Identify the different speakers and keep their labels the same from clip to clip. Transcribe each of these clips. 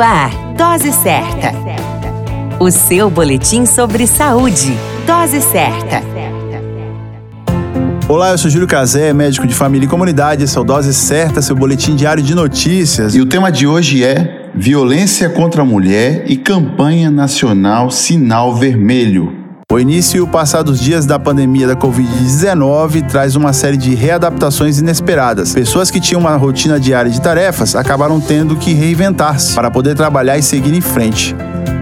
Speaker 1: No ar, Dose Certa. O seu boletim sobre saúde. Dose Certa.
Speaker 2: Olá, eu sou Júlio Cazé, médico de família e comunidade. Esse é o Dose Certa, seu boletim diário de notícias.
Speaker 3: E o tema de hoje é Violência contra a Mulher e Campanha Nacional Sinal Vermelho.
Speaker 2: O início e o passar dos dias da pandemia da Covid-19 traz uma série de readaptações inesperadas. Pessoas que tinham uma rotina diária de tarefas acabaram tendo que reinventar-se para poder trabalhar e seguir em frente.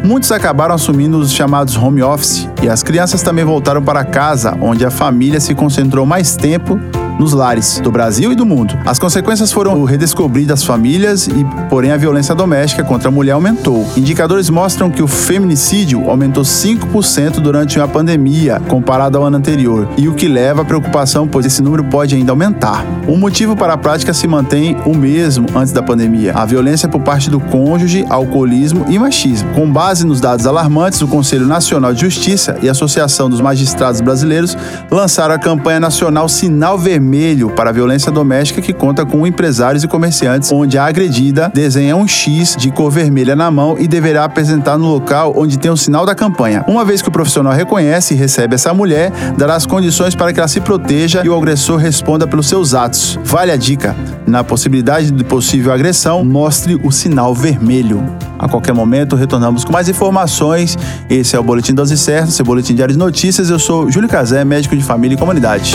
Speaker 2: Muitos acabaram assumindo os chamados home office e as crianças também voltaram para casa, onde a família se concentrou mais tempo nos lares do Brasil e do mundo. As consequências foram o redescobrir das famílias e, porém, a violência doméstica contra a mulher aumentou. Indicadores mostram que o feminicídio aumentou 5% durante a pandemia, comparado ao ano anterior, e o que leva à preocupação, pois esse número pode ainda aumentar. O motivo para a prática se mantém o mesmo antes da pandemia: a violência por parte do cônjuge, alcoolismo e machismo. Com base nos dados alarmantes, o Conselho Nacional de Justiça e a Associação dos Magistrados Brasileiros lançaram a campanha nacional Sinal Vermelho vermelho para violência doméstica que conta com empresários e comerciantes, onde a agredida desenha um X de cor vermelha na mão e deverá apresentar no local onde tem o sinal da campanha. Uma vez que o profissional reconhece e recebe essa mulher, dará as condições para que ela se proteja e o agressor responda pelos seus atos. Vale a dica: na possibilidade de possível agressão, mostre o sinal vermelho. A qualquer momento retornamos com mais informações. Esse é o Boletim Dose Certa, seu boletim diário de notícias. Eu sou Júlio Cazé, médico de família e comunidade.